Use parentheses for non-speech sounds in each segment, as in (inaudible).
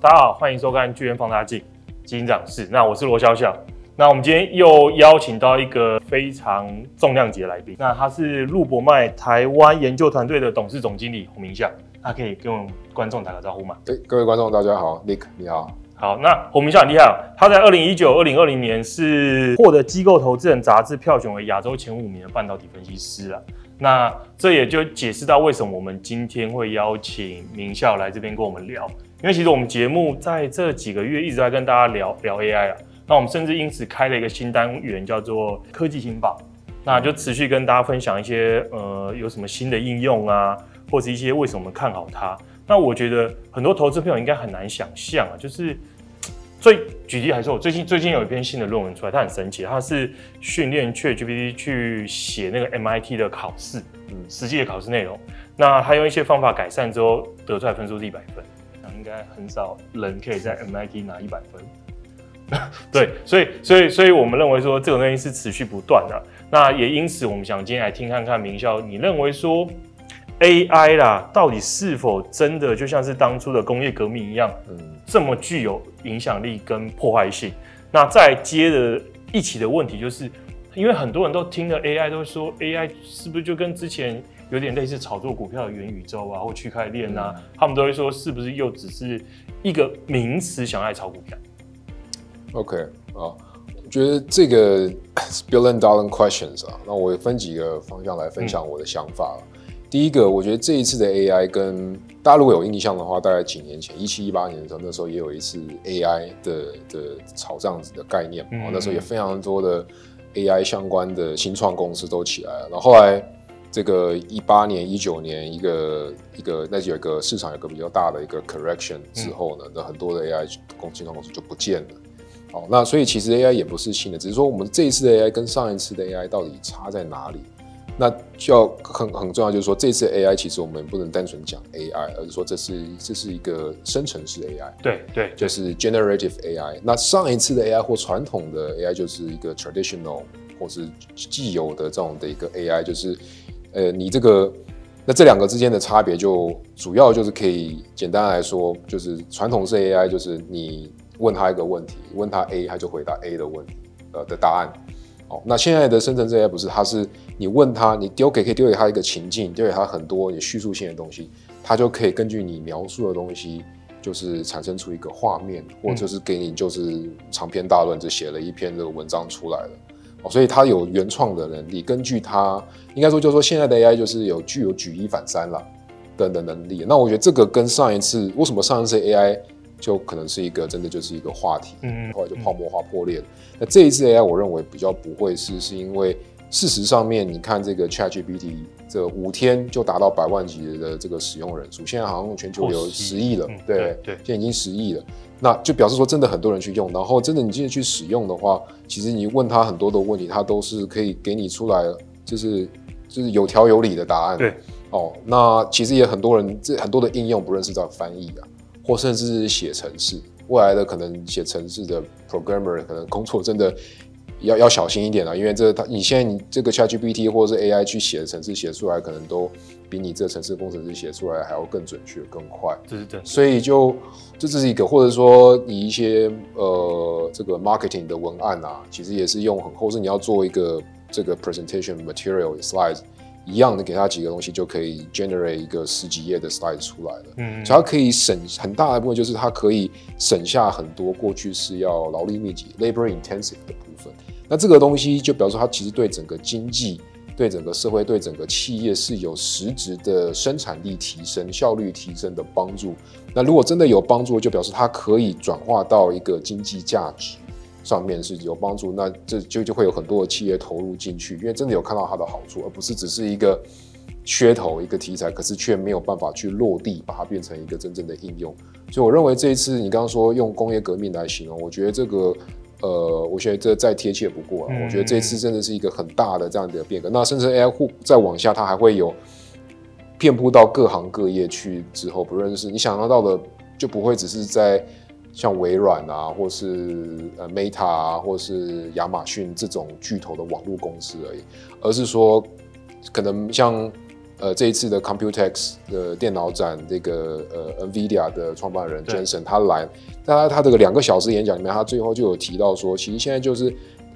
大家好，欢迎收看《巨亨放大镜》基金涨势。那我是罗小小。那我们今天又邀请到一个非常重量级的来宾，那他是陆博迈台湾研究团队的董事总经理洪明孝。他可以跟我们观众打个招呼吗？对，各位观众大家好，Nick 你好。好，那洪明孝很厉害哦，他在二零一九、二零二零年是获得机构投资人杂志票选为亚洲前五名的半导体分析师啊。那这也就解释到为什么我们今天会邀请明孝来这边跟我们聊，因为其实我们节目在这几个月一直在跟大家聊聊 AI 啊，那我们甚至因此开了一个新单元叫做科技新报，那就持续跟大家分享一些呃有什么新的应用啊，或是一些为什么看好它。那我觉得很多投资朋友应该很难想象啊，就是。最举例来说，我最近最近有一篇新的论文出来，它很神奇，它是训练 ChatGPT 去写那个 MIT 的考试，嗯，实际的考试内容。那他用一些方法改善之后，得出来分数是一百分。那应该很少人可以在 MIT 拿一百分。(laughs) 对，所以所以所以我们认为说这种东西是持续不断的。那也因此，我们想今天来听看看名校，你认为说？AI 啦，到底是否真的就像是当初的工业革命一样，嗯，这么具有影响力跟破坏性？那再接着一起的问题就是，因为很多人都听了 AI 都说 AI 是不是就跟之前有点类似炒作股票的元宇宙啊或区块链啊，嗯、他们都会说是不是又只是一个名词，想来炒股票？OK 啊，我觉得这个 (coughs) billion dollar questions 啊，那我分几个方向来分享我的想法。嗯第一个，我觉得这一次的 AI 跟大家如果有印象的话，大概几年前，一七一八年的时候，那时候也有一次 AI 的的炒这样子的概念，嗯，那时候也非常多的 AI 相关的新创公司都起来了。然后后来这个一八年、一九年一个一个那就有一个市场有一个比较大的一个 correction 之后呢，那，嗯，很多的 AI 公金融公司就不见了。好，那所以其实 AI 也不是新的，只是说我们这一次的 AI 跟上一次的 AI 到底差在哪里？那就要很很重要，就是说这次 AI 其实我们不能单纯讲 AI，而是说这是这是一个生成式 AI，对对，就是 generative AI。那上一次的 AI 或传统的 AI 就是一个 traditional 或是既有的这种的一个 AI，就是呃你这个那这两个之间的差别就主要就是可以简单来说，就是传统式 AI 就是你问他一个问题，问他 A，他就回答 A 的问题呃的答案。哦，那现在的生成式 AI 不是，它是你问他，你丢给可以丢给他一个情境，丢给他很多你叙述性的东西，他就可以根据你描述的东西，就是产生出一个画面，或者是给你就是长篇大论，就写了一篇这个文章出来了。哦，所以它有原创的能力，根据它应该说就是说现在的 AI 就是有具有举一反三了等等能力。那我觉得这个跟上一次为什么上一次 AI 就可能是一个真的就是一个话题，嗯，后来就泡沫化破裂了。那这一次 AI 我认为比较不会是，是因为事实上面你看这个 ChatGPT 这五天就达到百万级的这个使用人数，现在好像全球有十亿了，嗯，对对，现在已经十亿了，那就表示说真的很多人去用，然后真的你进去使用的话，其实你问他很多的问题，他都是可以给你出来，就是就是有条有理的答案。对，哦，那其实也很多人这很多的应用不认识到翻译啊。或甚至是写程式，未来的可能写程式的 programmer 可能工作真的要要小心一点了，因为这他你现在你这个 ChatGPT 或者是 AI 去写的程式写出来，可能都比你这个程式工程师写出来还要更准确、更快。对对对。所以就这这是一个，或者说你一些呃这个 marketing 的文案啊，其实也是用很，厚是你要做一个这个 presentation material slides。一样的，给他几个东西就可以 generate 一个十几页的 slide 出来了。嗯，所以它可以省很大的部分，就是它可以省下很多过去是要劳力密集 （labor intensive） 的部分。那这个东西就表示它其实对整个经济、对整个社会、对整个企业是有实质的生产力提升、效率提升的帮助。那如果真的有帮助，就表示它可以转化到一个经济价值。上面是有帮助，那这就就会有很多的企业投入进去，因为真的有看到它的好处，而不是只是一个噱头、一个题材，可是却没有办法去落地，把它变成一个真正的应用。所以我认为这一次你刚刚说用工业革命来形容，我觉得这个呃，我觉得这再贴切不过了。我觉得这一次真的是一个很大的这样的变革。那甚至 AI 互再往下，它还会有遍布到各行各业去之后，不论是你想象到的，就不会只是在。像微软啊，或是呃 Meta 啊，或是亚马逊这种巨头的网络公司而已，而是说，可能像呃这一次的 Computex 的电脑展，这个呃 NVIDIA 的创办人 Jensen 他来，他他这个两个小时演讲里面，他最后就有提到说，其实现在就是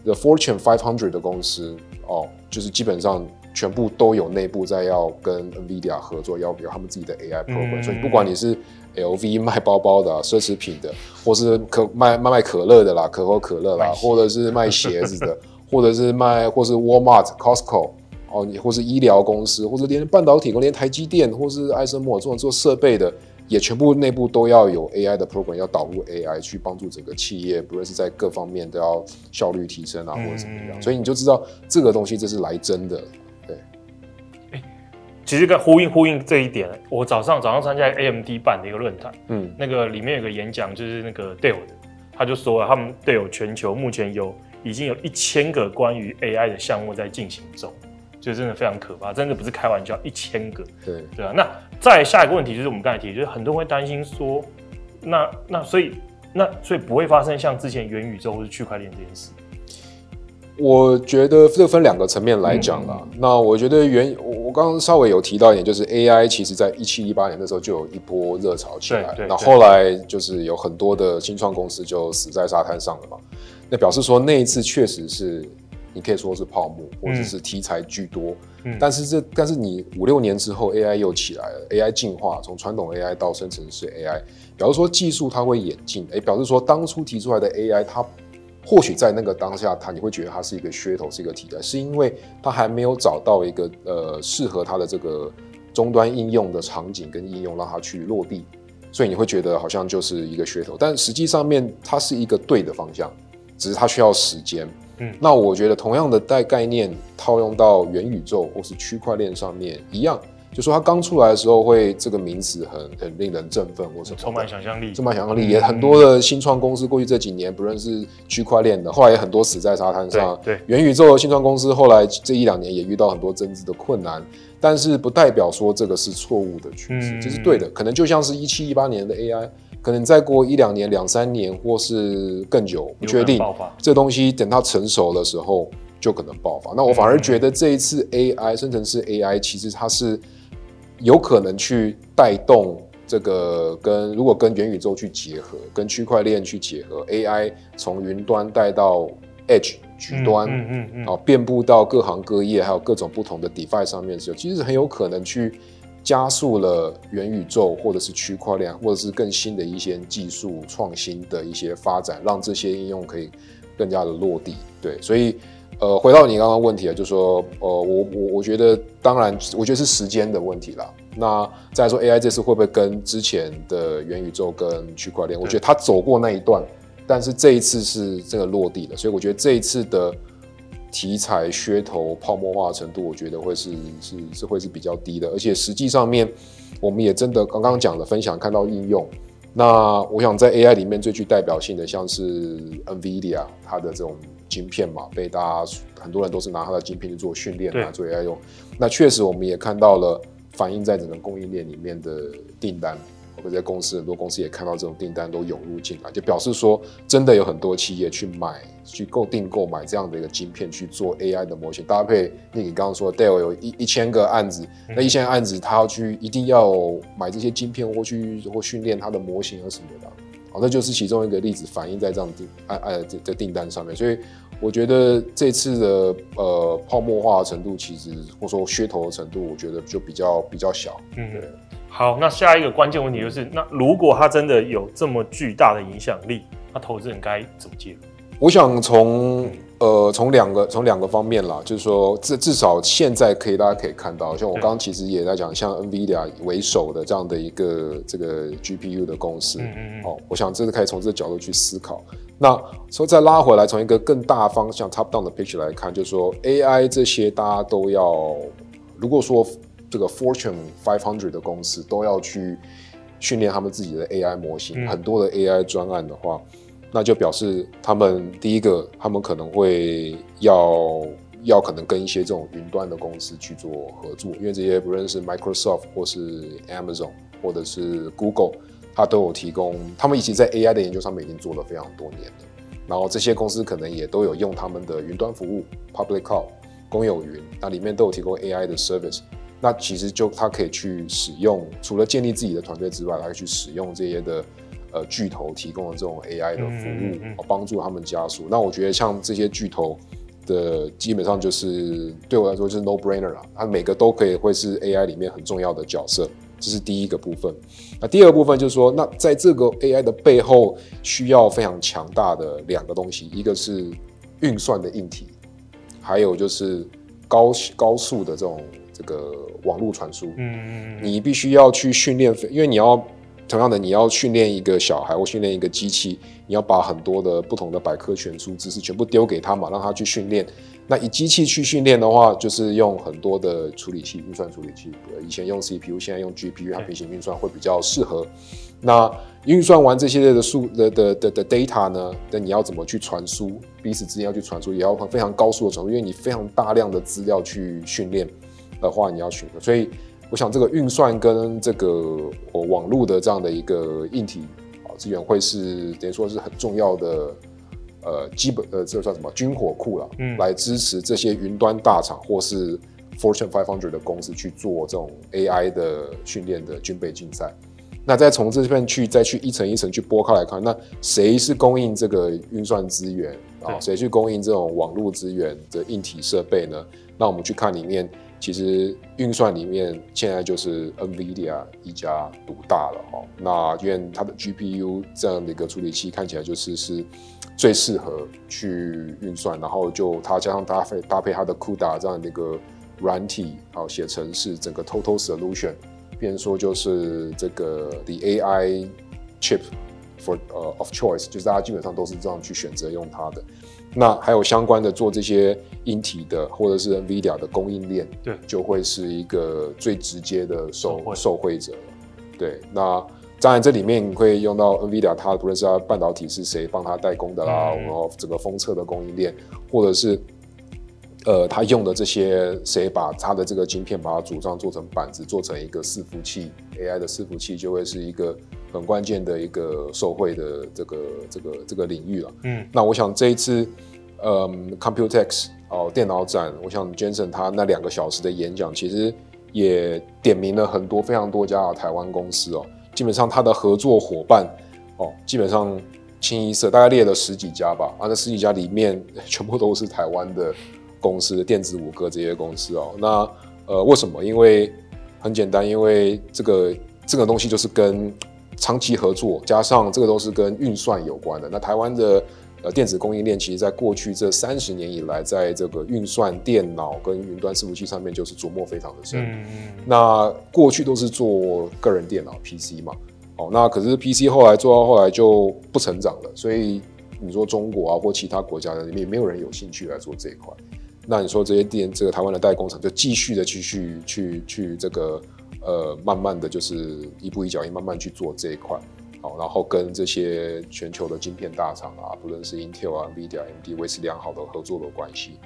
The Fortune 500的公司哦，就是基本上全部都有内部在要跟 NVIDIA 合作，要有他们自己的 AI program，、嗯、所以不管你是 LV 卖包包的、啊、奢侈品的，或是可卖卖卖可乐的啦，可口可乐啦，或者是卖鞋子的，或者是卖，或是 Walmart、Costco 哦，你或是医疗公司，或者连半导体，或连台积电，或是艾森摩尔这种做设备的，也全部内部都要有 AI 的 program，要导入 AI 去帮助整个企业，不论是在各方面都要效率提升啊，或者怎么样。嗯、所以你就知道这个东西这是来真的。其实跟呼应呼应这一点，我早上早上参加 AMD 办的一个论坛，嗯，那个里面有个演讲，就是那个 Dell 的，他就说了，他们 Dell 全球目前有已经有一千个关于 AI 的项目在进行中，就真的非常可怕，真的不是开玩笑，一千个，对对啊。那再下一个问题就是我们刚才提，就是很多人会担心说，那那所以那所以不会发生像之前元宇宙或是区块链这件事。我觉得这分两个层面来讲啦。嗯、那我觉得原我刚刚稍微有提到一点，就是 AI 其实在一七一八年的时候就有一波热潮起来，那后，后来就是有很多的新创公司就死在沙滩上了嘛。那表示说那一次确实是你可以说是泡沫，或者是题材居多。嗯、但是这但是你五六年之后 AI 又起来了，AI 进化从传统 AI 到生成式 AI，表示说技术它会演进，哎，表示说当初提出来的 AI 它。或许在那个当下，它你会觉得它是一个噱头，是一个题材，是因为它还没有找到一个呃适合它的这个终端应用的场景跟应用，让它去落地，所以你会觉得好像就是一个噱头。但实际上面它是一个对的方向，只是它需要时间。嗯，那我觉得同样的带概念套用到元宇宙或是区块链上面一样。就说它刚出来的时候，会这个名词很很令人振奋，或者充满想象力，充满想象力。也很多的新创公司过去这几年，不论是区块链的，后来也很多死在沙滩上。对，元宇宙的新创公司后来这一两年也遇到很多增资的困难，但是不代表说这个是错误的趋势，这是对的。可能就像是一七一八年的 AI，可能再过一两年、两三年或是更久，不确定。这东西等它成熟的时候就可能爆发。那我反而觉得这一次 AI 生成式 AI，其实它是。有可能去带动这个跟如果跟元宇宙去结合，跟区块链去结合，AI 从云端带到 Edge 局端，嗯嗯嗯，啊，遍布到各行各业，还有各种不同的 DeFi 上面的时候，其实很有可能去加速了元宇宙或者是区块链，或者是更新的一些技术创新的一些发展，让这些应用可以更加的落地。对，所以。呃，回到你刚刚问题啊，就说，呃，我我我觉得，当然，我觉得是时间的问题啦。那再说，AI 这次会不会跟之前的元宇宙跟区块链？我觉得它走过那一段，但是这一次是这个落地了，所以我觉得这一次的题材噱头泡沫化的程度，我觉得会是是是会是比较低的。而且实际上面，我们也真的刚刚讲的分享看到应用。那我想在 AI 里面最具代表性的，像是 NVIDIA 它的这种。晶片嘛，被大家很多人都是拿它的晶片去做训练啊，做 AI 用。那确实，我们也看到了反映在整个供应链里面的订单，包括在公司很多公司也看到这种订单都涌入进来，就表示说真的有很多企业去买、去购订购买这样的一个晶片去做 AI 的模型，搭配那你刚刚说 Dell 有一一千个案子，那一千个案子他要去一定要买这些晶片或去或训练他的模型啊什么的。好，那就是其中一个例子，反映在这样订按按这这订单上面，所以我觉得这次的呃泡沫化的程度，其实或者说噱头的程度，我觉得就比较比较小。嗯，对。好，那下一个关键问题就是，那如果它真的有这么巨大的影响力，那投资人该怎么介入？我想从。呃，从两个从两个方面啦，就是说，至至少现在可以大家可以看到，像我刚刚其实也在讲，像 NVIDIA 为首的这样的一个这个 GPU 的公司，嗯嗯哦，我想这是可以从这个角度去思考。那说再拉回来，从一个更大方向 top down 的 picture 来看，就是说 AI 这些大家都要，如果说这个 Fortune 500的公司都要去训练他们自己的 AI 模型，嗯、很多的 AI 专案的话。那就表示他们第一个，他们可能会要要可能跟一些这种云端的公司去做合作，因为这些不论是 Microsoft 或是 Amazon 或者是 Google，它都有提供，他们已经在 AI 的研究上面已经做了非常多年了。然后这些公司可能也都有用他们的云端服务 Public Cloud 公有云，那里面都有提供 AI 的 service。那其实就他可以去使用，除了建立自己的团队之外，他可以去使用这些的呃巨头提供的这种 AI 的服务，嗯嗯嗯帮助他们加速。那我觉得像这些巨头的基本上就是对我来说就是 no brainer 啦，它每个都可以会是 AI 里面很重要的角色，这是第一个部分。那第二个部分就是说，那在这个 AI 的背后需要非常强大的两个东西，一个是运算的硬体，还有就是高高速的这种这个网络传输。嗯，你必须要去训练，因为你要。同样的，你要训练一个小孩或训练一个机器，你要把很多的不同的百科全书知识全部丢给他嘛，让他去训练。那以机器去训练的话，就是用很多的处理器，运算处理器。以前用 CPU，现在用 GPU，它平行运算会比较适合。那运算完这些的数的的的的 data 呢，那你要怎么去传输？彼此之间要去传输，也要非常高速的传输，因为你非常大量的资料去训练的话，你要选择，所以。我想这个运算跟这个网络的这样的一个硬体啊资源会是等于说是很重要的呃基本呃这算什么军火库了，嗯，来支持这些云端大厂或是 Fortune 500的公司去做这种 AI 的训练的军备竞赛。那再从这边去再去一层一层去拨开来看，那谁是供应这个运算资源啊？谁去供应这种网络资源的硬体设备呢？那我们去看里面。其实运算里面现在就是 NVIDIA 一家独大了哈。那因为它的 GPU 这样的一个处理器看起来就是是最适合去运算，然后就它加上搭配搭配它的 CUDA 这样的一个软体，好写程式，整个 Total Solution，变说就是这个 The AI Chip for 呃 of choice，就是大家基本上都是这样去选择用它的。那还有相关的做这些硬体的，或者是 NVIDIA 的供应链，对，就会是一个最直接的受受惠者。对，那当然这里面你会用到 NVIDIA，它不论是它半导体是谁帮它代工的啦，然后整个封测的供应链，或者是呃，他用的这些谁把它的这个晶片把它组装做成板子，做成一个伺服器，AI 的伺服器就会是一个。很关键的一个受惠的这个这个这个领域了。嗯，那我想这一次，嗯，Computex 哦电脑展，我想 Jensen 他那两个小时的演讲，其实也点名了很多非常多家的台湾公司哦。基本上他的合作伙伴哦，基本上清一色大概列了十几家吧。啊，那十几家里面 (laughs) 全部都是台湾的公司，电子五哥这些公司哦。那呃，为什么？因为很简单，因为这个这个东西就是跟长期合作，加上这个都是跟运算有关的。那台湾的呃电子供应链，其实在过去这三十年以来，在这个运算电脑跟云端伺服器上面，就是琢磨非常的深。嗯嗯。那过去都是做个人电脑 PC 嘛，哦，那可是 PC 后来做到后来就不成长了，所以你说中国啊或其他国家的里面也没有人有兴趣来做这一块。那你说这些电这个台湾的代工厂就继续的继续去去这个。呃，慢慢的就是一步一脚印，慢慢去做这一块，好，然后跟这些全球的晶片大厂啊，不论是 Intel 啊、NVIDIA、AMD 维持良好的合作的关系。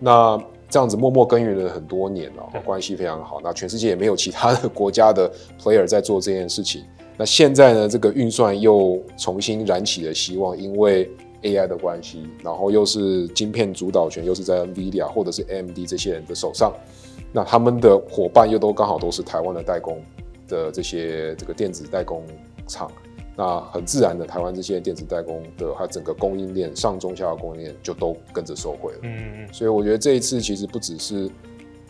那这样子默默耕耘了很多年了，关系非常好。那全世界也没有其他的国家的 player 在做这件事情。那现在呢，这个运算又重新燃起了希望，因为 AI 的关系，然后又是晶片主导权又是在 NVIDIA 或者是 AMD 这些人的手上。那他们的伙伴又都刚好都是台湾的代工的这些这个电子代工厂，那很自然的，台湾这些电子代工的它整个供应链上中下游供应链就都跟着受惠了。嗯嗯。所以我觉得这一次其实不只是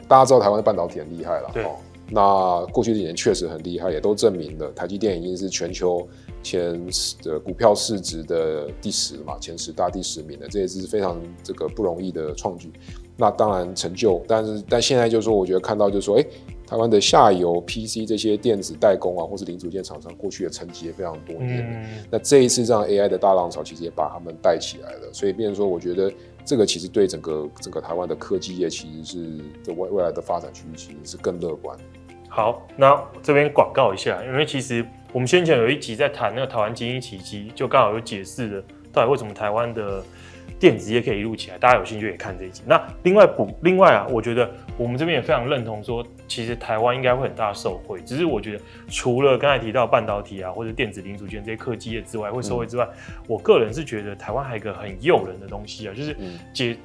大家知道台湾的半导体很厉害了，对。那过去几年确实很厉害，也都证明了台积电已经是全球前十的股票市值的第十嘛，前十大第十名的，这也是非常这个不容易的创举。那当然成就，但是但现在就是说，我觉得看到就是说，哎、欸，台湾的下游 PC 这些电子代工啊，或是零组件厂商，过去的成绩也非常多年。嗯、那这一次这样 AI 的大浪潮，其实也把他们带起来了。所以，变成说，我觉得这个其实对整个整个台湾的科技业，其实是的未未来的发展趋势，其实是更乐观。好，那这边广告一下，因为其实我们先前有一集在谈那个台湾精英奇迹，就刚好有解释了到底为什么台湾的。电子业可以一路起来，大家有兴趣也看这一集。那另外补，另外啊，我觉得我们这边也非常认同说，其实台湾应该会很大受惠。只是我觉得，除了刚才提到半导体啊或者电子零组件这些科技业之外会受惠之外，嗯、我个人是觉得台湾还有一个很诱人的东西啊，就是解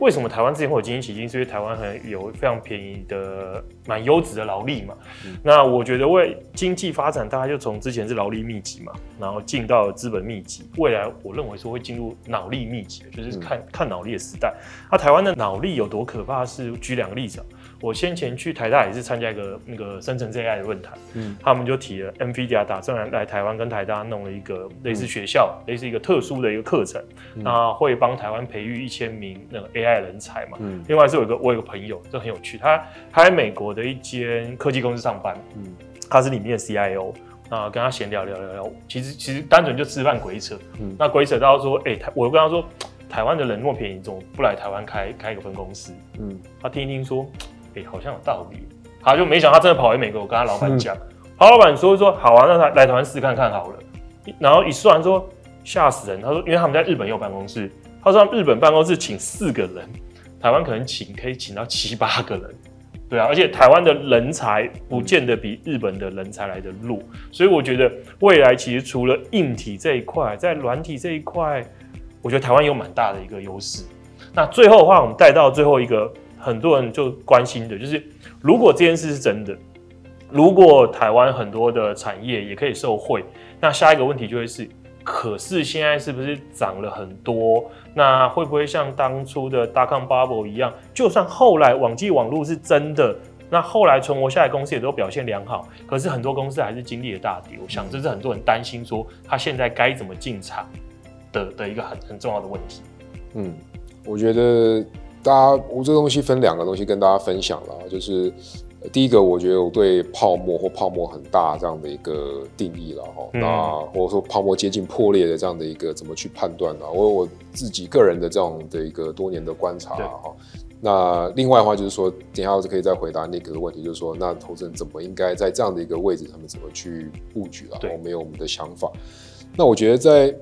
为什么台湾之前会有精英奇迹，是因为台湾很有非常便宜的蛮优质的劳力嘛。嗯、那我觉得为经济发展，大概就从之前是劳力密集嘛，然后进到资本密集，未来我认为说会进入脑力密集，就是看、嗯、看脑力的时代。那、啊、台湾的脑力有多可怕？是举两个例子啊。我先前去台大也是参加一个那个生成 AI 的论坛，嗯，他们就提了 NVIDIA 打算来台湾跟台大弄了一个类似学校，嗯、类似一个特殊的一个课程，嗯、那会帮台湾培育一千名那个 AI 人才嘛，嗯，另外是有一个我有一个朋友，这很有趣，他他在美国的一间科技公司上班，嗯，他是里面的 CIO，那跟他闲聊聊聊聊，其实其实单纯就吃饭鬼扯，嗯，那鬼扯到说，哎、欸，台我跟他说，台湾的人那么便宜，怎么不来台湾开开一个分公司？嗯，他听一听说。哎、好像有道理。他就没想他真的跑回美国，我跟他老板讲，(laughs) 他老板说说好啊，那他来台湾试看看好了。然后一算说吓死人，他说因为他们在日本有办公室，他说日本办公室请四个人，台湾可能请可以请到七八个人，对啊，而且台湾的人才不见得比日本的人才来得弱，所以我觉得未来其实除了硬体这一块，在软体这一块，我觉得台湾有蛮大的一个优势。那最后的话，我们带到最后一个。很多人就关心的就是，如果这件事是真的，如果台湾很多的产业也可以受惠，那下一个问题就会是，可是现在是不是涨了很多？那会不会像当初的 d o c o bubble 一样？就算后来网际网络是真的，那后来存活下来公司也都表现良好，可是很多公司还是经历了大跌。我想这是很多人担心说，他现在该怎么进场的的一个很很重要的问题。嗯，我觉得。大家，我这个东西分两个东西跟大家分享了，就是第一个，我觉得我对泡沫或泡沫很大这样的一个定义了哈，嗯、那或者说泡沫接近破裂的这样的一个怎么去判断呢？我有我自己个人的这样的一个多年的观察哈。那另外的话就是说，等一下我就可以再回答那个问题，就是说，那投资人怎么应该在这样的一个位置上面怎么去布局了？对我们有我们的想法。那我觉得在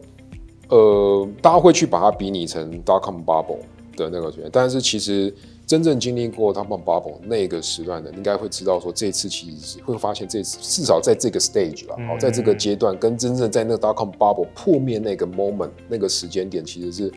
呃，大家会去把它比拟成 dot-com bubble。的那个，但是其实真正经历过他们 bubble 那个时段的，应该会知道说，这次其实是会发现，这次至少在这个 stage 了，好，在这个阶段，跟真正在那个 dot com bubble 破灭那个 moment 那个时间点，其实是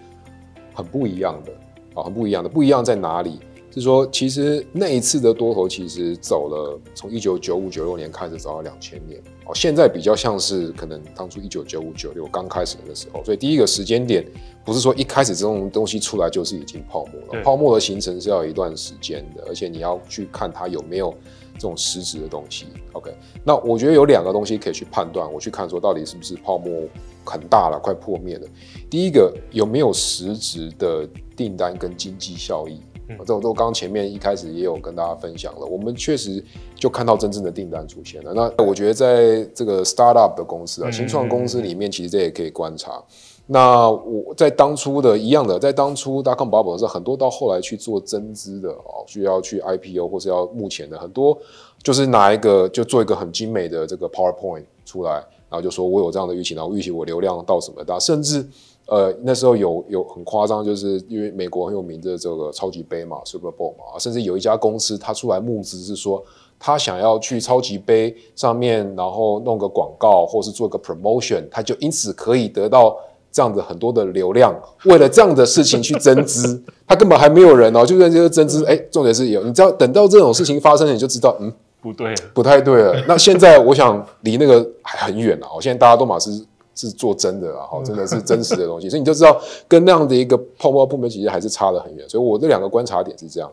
很不一样的，啊，很不一样的，不一样在哪里？是说，其实那一次的多头其实走了，从一九九五九六年开始走到两千年，哦，现在比较像是可能当初一九九五九六刚开始的时候，所以第一个时间点不是说一开始这种东西出来就是已经泡沫了，泡沫的形成是要有一段时间的，而且你要去看它有没有这种实质的东西。OK，那我觉得有两个东西可以去判断，我去看说到底是不是泡沫很大了，快破灭了。第一个有没有实质的订单跟经济效益？这我都刚前面一开始也有跟大家分享了，我们确实就看到真正的订单出现了。那我觉得在这个 startup 的公司啊，新创公司里面，其实这也可以观察。那我在当初的一样的，在当初 dot-com bubble 的时候，很多到后来去做增资的哦，需要去 IPO 或是要目前的很多，就是拿一个就做一个很精美的这个 PowerPoint 出来，然后就说我有这样的预期，然后预期我流量到什么大，甚至。呃，那时候有有很夸张，就是因为美国很有名的这个超级杯嘛，Super Bowl 嘛，甚至有一家公司，他出来募资是说，他想要去超级杯上面，然后弄个广告，或是做个 promotion，他就因此可以得到这样的很多的流量。为了这样的事情去增资，他根本还没有人哦，就在这个增资，哎，重点是有，你知道等到这种事情发生，你就知道，嗯，不对，不太对了。那现在我想离那个还很远了，哦，现在大家都马是。是做真的啊，哈，真的是真实的东西，所以你就知道跟那样的一个泡沫部门其实还是差得很远。所以我这两个观察点是这样。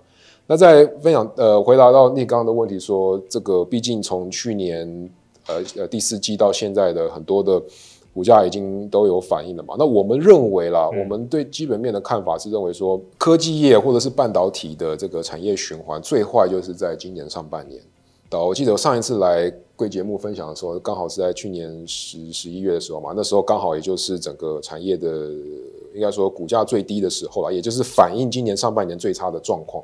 那在分享呃，回答到你刚刚的问题说，说这个毕竟从去年呃呃第四季到现在的很多的股价已经都有反应了嘛。那我们认为啦，嗯、我们对基本面的看法是认为说，科技业或者是半导体的这个产业循环最坏就是在今年上半年。我记得我上一次来贵节目分享的时候，刚好是在去年十十一月的时候嘛，那时候刚好也就是整个产业的应该说股价最低的时候了，也就是反映今年上半年最差的状况。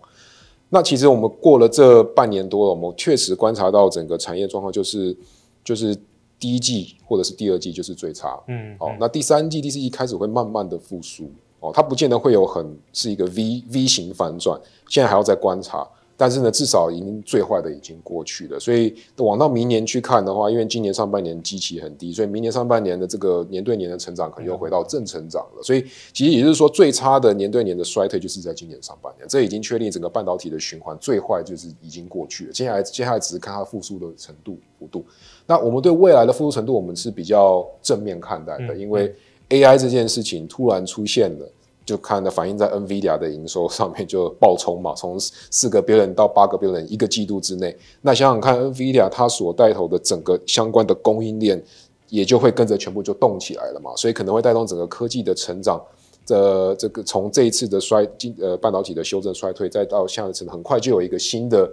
那其实我们过了这半年多了，我们确实观察到整个产业状况就是就是第一季或者是第二季就是最差，嗯，好，那第三季、第四季开始会慢慢的复苏，哦，它不见得会有很是一个 V V 型反转，现在还要再观察。但是呢，至少已经最坏的已经过去了。所以往到明年去看的话，因为今年上半年基期很低，所以明年上半年的这个年对年的成长可能又回到正成长了。所以其实也就是说，最差的年对年的衰退就是在今年上半年，这已经确定整个半导体的循环最坏就是已经过去了。接下来接下来只是看它复苏的程度幅度。那我们对未来的复苏程度，我们是比较正面看待的，因为 AI 这件事情突然出现了。就看的反映在 NVIDIA 的营收上面就爆冲嘛，从四个 billion 到八个 billion 一个季度之内，那想想看 NVIDIA 它所带头的整个相关的供应链也就会跟着全部就动起来了嘛，所以可能会带动整个科技的成长的这个从这一次的衰呃半导体的修正衰退，再到下一次很快就有一个新的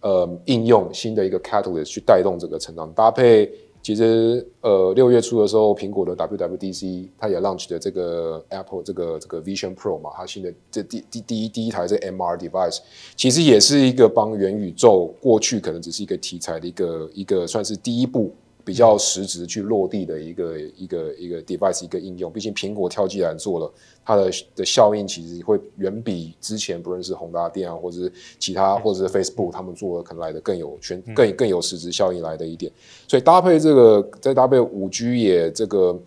呃应用新的一个 catalyst 去带动这个成长搭配。其实，呃，六月初的时候，苹果的 WWDC 它也 launch 的这个 Apple 这个这个 Vision Pro 嘛，它新的这第第第一第一台这 MR device，其实也是一个帮元宇宙过去可能只是一个题材的一个一个算是第一步。比较实质去落地的一个一个一个 device 一个应用，毕竟苹果跳进来做了，它的的效应其实会远比之前不论是宏达电啊，或者是其他，或者是 Facebook 他们做的可能来的更有全更更有实质效应来的一点。所以搭配这个，再搭配五 G 也这个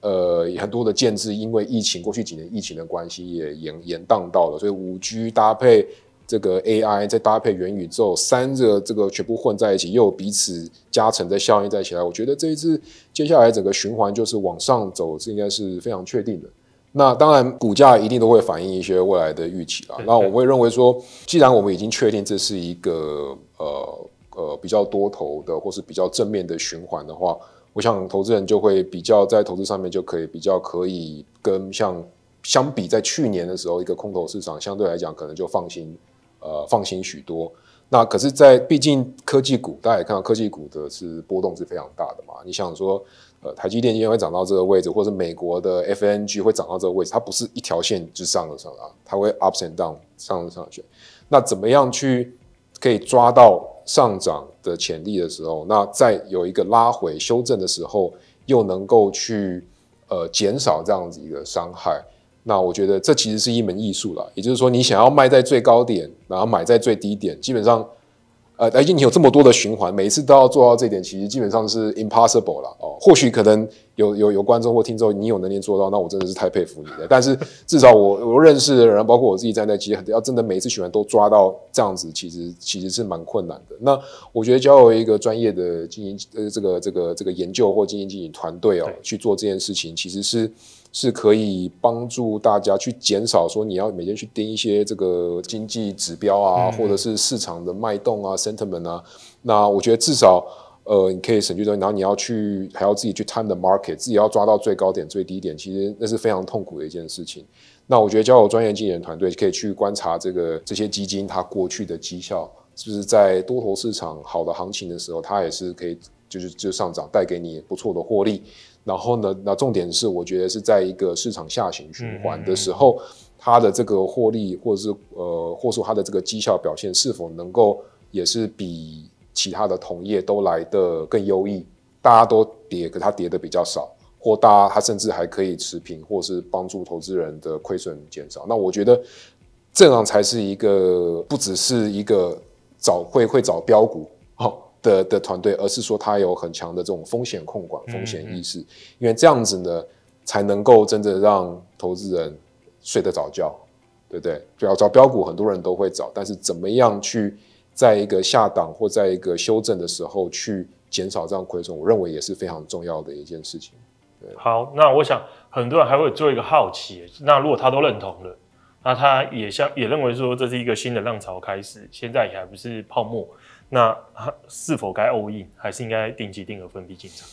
呃很多的建制，因为疫情过去几年疫情的关系也延延宕到了，所以五 G 搭配。这个 AI 再搭配元宇宙，三者这个全部混在一起，又有彼此加成的效应在起来。我觉得这一次接下来整个循环就是往上走，这应该是非常确定的。那当然，股价一定都会反映一些未来的预期啊。那我会认为说，既然我们已经确定这是一个呃呃比较多头的，或是比较正面的循环的话，我想投资人就会比较在投资上面就可以比较可以跟像相比在去年的时候一个空头市场相对来讲可能就放心。呃，放心许多。那可是，在毕竟科技股，大家也看到科技股的是波动是非常大的嘛。你想说，呃，台积电今天会涨到这个位置，或者美国的 FNG 会涨到这个位置，它不是一条线之上的上啊，它会 ups and down 上上去。那怎么样去可以抓到上涨的潜力的时候，那在有一个拉回修正的时候，又能够去呃减少这样子一个伤害。那我觉得这其实是一门艺术了，也就是说，你想要卖在最高点，然后买在最低点，基本上，呃，而且你有这么多的循环，每一次都要做到这点，其实基本上是 impossible 了哦。或许可能有有有观众或听众，你有能力做到，那我真的是太佩服你了。但是至少我我认识的人，包括我自己在内，其实要真的每一次循环都抓到这样子，其实其实是蛮困难的。那我觉得交由一个专业的经营呃这个这个这个研究或经营经营团队哦去做这件事情，其实是。是可以帮助大家去减少说你要每天去盯一些这个经济指标啊，或者是市场的脉动啊、sentiment 啊。那我觉得至少呃你可以省去东西，然后你要去还要自己去 time the market，自己要抓到最高点、最低点，其实那是非常痛苦的一件事情。那我觉得交由专业经理人团队可以去观察这个这些基金它过去的绩效，是不是在多头市场好的行情的时候，它也是可以就是就上涨，带给你不错的获利。然后呢，那重点是，我觉得是在一个市场下行循环的时候，它的这个获利，或者是呃，或者说它的这个绩效表现，是否能够也是比其他的同业都来得更优异？大家都跌，可它跌的比较少，或大家它甚至还可以持平，或是帮助投资人的亏损减少。那我觉得这样才是一个，不只是一个找会会找标股，好。的的团队，而是说他有很强的这种风险控管、风险意识，因为这样子呢，才能够真的让投资人睡得着觉，对不对？要找标股，很多人都会找，但是怎么样去在一个下档或在一个修正的时候去减少这样亏损，我认为也是非常重要的一件事情。对。好，那我想很多人还会做一个好奇，那如果他都认同了，那他也像也认为说这是一个新的浪潮开始，现在也还不是泡沫。那是否该 all in，还是应该定期定额分批进场？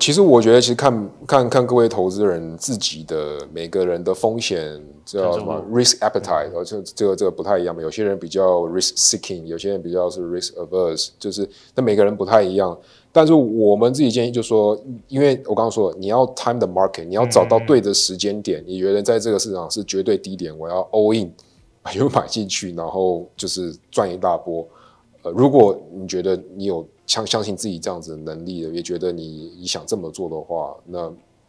其实我觉得，其实看看看各位投资人自己的每个人的风险叫什么 risk appetite，而且这个这个不太一样嘛。有些人比较 risk seeking，有些人比较是 risk averse，就是那每个人不太一样。但是我们自己建议就是说，因为我刚刚说了，你要 time the market，你要找到对的时间点，嗯、你觉得在这个市场是绝对低点，我要 all in，(laughs) 又买进去，然后就是赚一大波。呃，如果你觉得你有相相信自己这样子的能力的，也觉得你你想这么做的话，那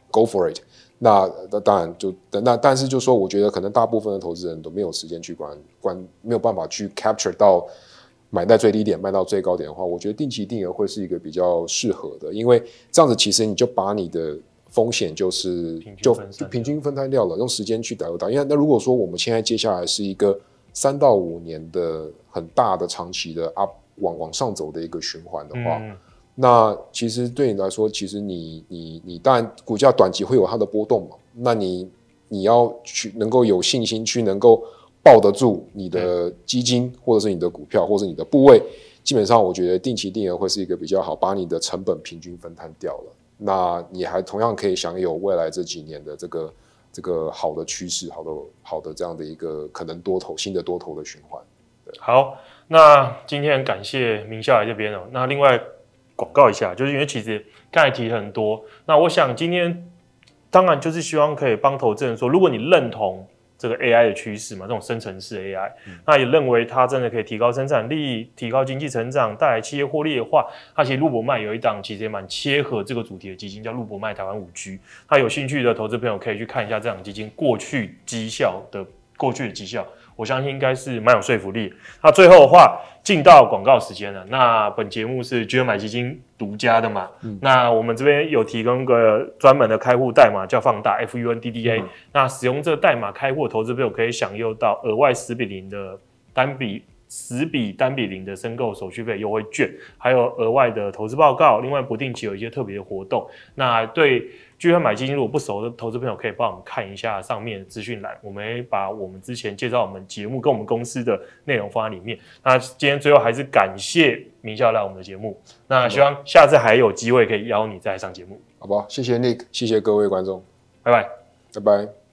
go for it。那那当然就那但是就说，我觉得可能大部分的投资人都没有时间去管管，没有办法去 capture 到买在最低点卖到最高点的话，我觉得定期定额会是一个比较适合的，因为这样子其实你就把你的风险就是就就平均分摊掉了，用时间去打入打。因为那如果说我们现在接下来是一个三到五年的很大的长期的 up 往往上走的一个循环的话。嗯那其实对你来说，其实你你你当然股价短期会有它的波动嘛。那你你要去能够有信心去能够抱得住你的基金，或者是你的股票，或者是你的部位，基本上我觉得定期定额会是一个比较好，把你的成本平均分摊掉了。那你还同样可以享有未来这几年的这个这个好的趋势，好的好的这样的一个可能多头新的多头的循环。好，那今天很感谢明孝来这边哦。那另外。广告一下，就是因为其实刚才提很多，那我想今天当然就是希望可以帮投资人说，如果你认同这个 AI 的趋势嘛，这种生成式 AI，、嗯、那也认为它真的可以提高生产力、提高经济成长、带来企业获利的话，它其实陆博迈有一档其实也蛮切合这个主题的基金，叫陆博迈台湾五 G。那有兴趣的投资朋友可以去看一下这档基金过去绩效的过去的绩效。我相信应该是蛮有说服力。那最后的话，进到广告时间了。那本节目是巨亨买基金独家的嘛？嗯、那我们这边有提供个专门的开户代码，叫放大 F U N D D A、嗯。那使用这个代码开户投资朋友可以享用到额外十比零的单笔十笔单笔零的申购手续费优惠券，还有额外的投资报告。另外不定期有一些特别的活动。那对。巨亨买基金，如果不熟的投资朋友可以帮我们看一下上面的资讯栏，我们会把我们之前介绍我们节目跟我们公司的内容放在里面。那今天最后还是感谢明孝来我们的节目，那希望下次还有机会可以邀你再上节目，好不好？谢谢 Nick，谢谢各位观众，拜拜，拜拜。